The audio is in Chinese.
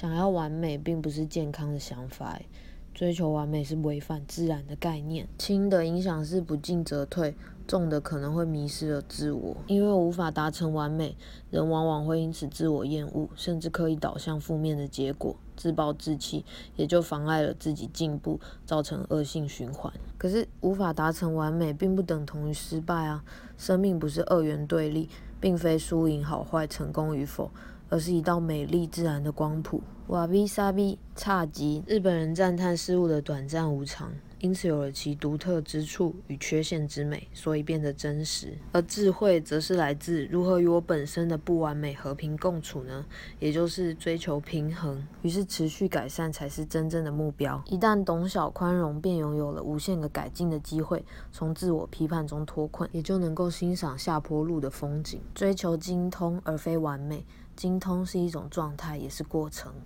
想要完美并不是健康的想法，追求完美是违反自然的概念。轻的影响是不进则退，重的可能会迷失了自我。因为无法达成完美，人往往会因此自我厌恶，甚至刻意导向负面的结果，自暴自弃，也就妨碍了自己进步，造成恶性循环。可是无法达成完美，并不等同于失败啊！生命不是二元对立，并非输赢好坏、成功与否。而是一道美丽自然的光谱。瓦比萨比差吉，日本人赞叹事物的短暂无常，因此有了其独特之处与缺陷之美，所以变得真实。而智慧则是来自如何与我本身的不完美和平共处呢？也就是追求平衡。于是持续改善才是真正的目标。一旦懂晓宽容，便拥有了无限个改进的机会，从自我批判中脱困，也就能够欣赏下坡路的风景。追求精通而非完美。精通是一种状态，也是过程。